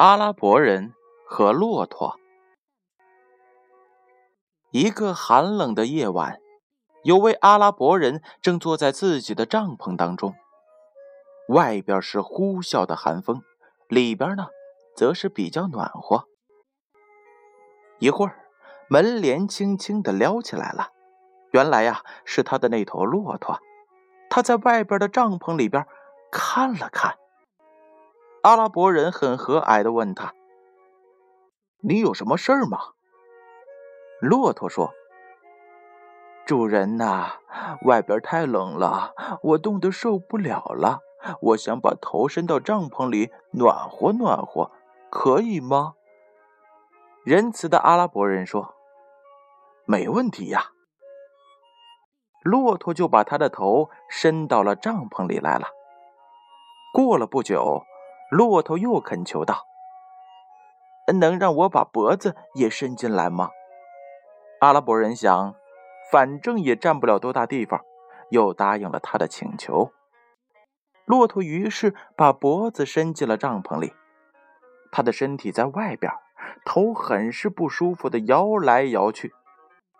阿拉伯人和骆驼。一个寒冷的夜晚，有位阿拉伯人正坐在自己的帐篷当中，外边是呼啸的寒风，里边呢则是比较暖和。一会儿，门帘轻轻的撩起来了，原来呀是他的那头骆驼，他在外边的帐篷里边看了看。阿拉伯人很和蔼的问他：“你有什么事儿吗？”骆驼说：“主人呐，外边太冷了，我冻得受不了了。我想把头伸到帐篷里暖和暖和，可以吗？”仁慈的阿拉伯人说：“没问题呀。”骆驼就把他的头伸到了帐篷里来了。过了不久。骆驼又恳求道：“能让我把脖子也伸进来吗？”阿拉伯人想，反正也占不了多大地方，又答应了他的请求。骆驼于是把脖子伸进了帐篷里，他的身体在外边，头很是不舒服的摇来摇去。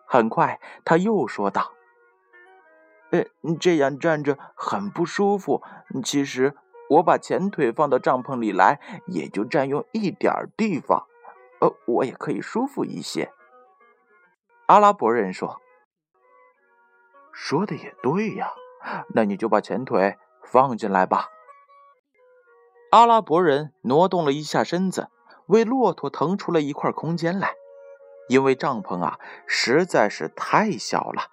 很快，他又说道：“呃，这样站着很不舒服。其实……”我把前腿放到帐篷里来，也就占用一点地方，呃，我也可以舒服一些。阿拉伯人说：“说的也对呀，那你就把前腿放进来吧。”阿拉伯人挪动了一下身子，为骆驼腾出了一块空间来，因为帐篷啊实在是太小了。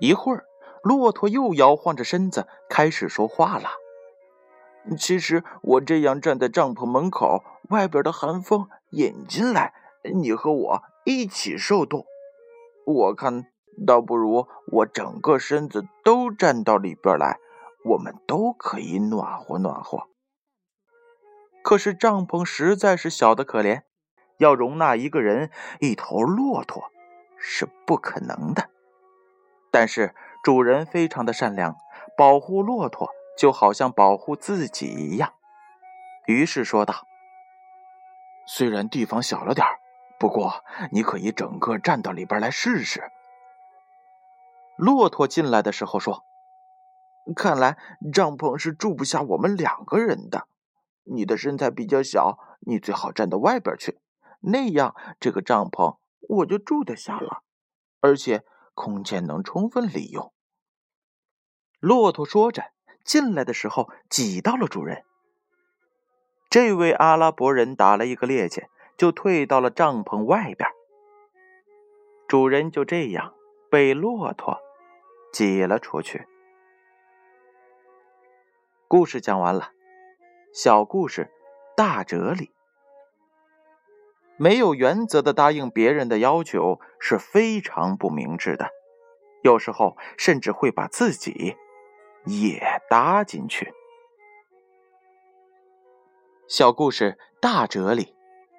一会儿，骆驼又摇晃着身子开始说话了。其实我这样站在帐篷门口，外边的寒风引进来，你和我一起受冻。我看倒不如我整个身子都站到里边来，我们都可以暖和暖和。可是帐篷实在是小的可怜，要容纳一个人一头骆驼是不可能的。但是主人非常的善良，保护骆驼。就好像保护自己一样，于是说道：“虽然地方小了点不过你可以整个站到里边来试试。”骆驼进来的时候说：“看来帐篷是住不下我们两个人的。你的身材比较小，你最好站到外边去，那样这个帐篷我就住得下了，而且空间能充分利用。”骆驼说着。进来的时候挤到了主人。这位阿拉伯人打了一个趔趄，就退到了帐篷外边。主人就这样被骆驼挤了出去。故事讲完了，小故事，大哲理。没有原则的答应别人的要求是非常不明智的，有时候甚至会把自己。也搭进去。小故事大哲理，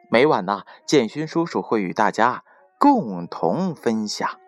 每晚呢，建勋叔叔会与大家共同分享。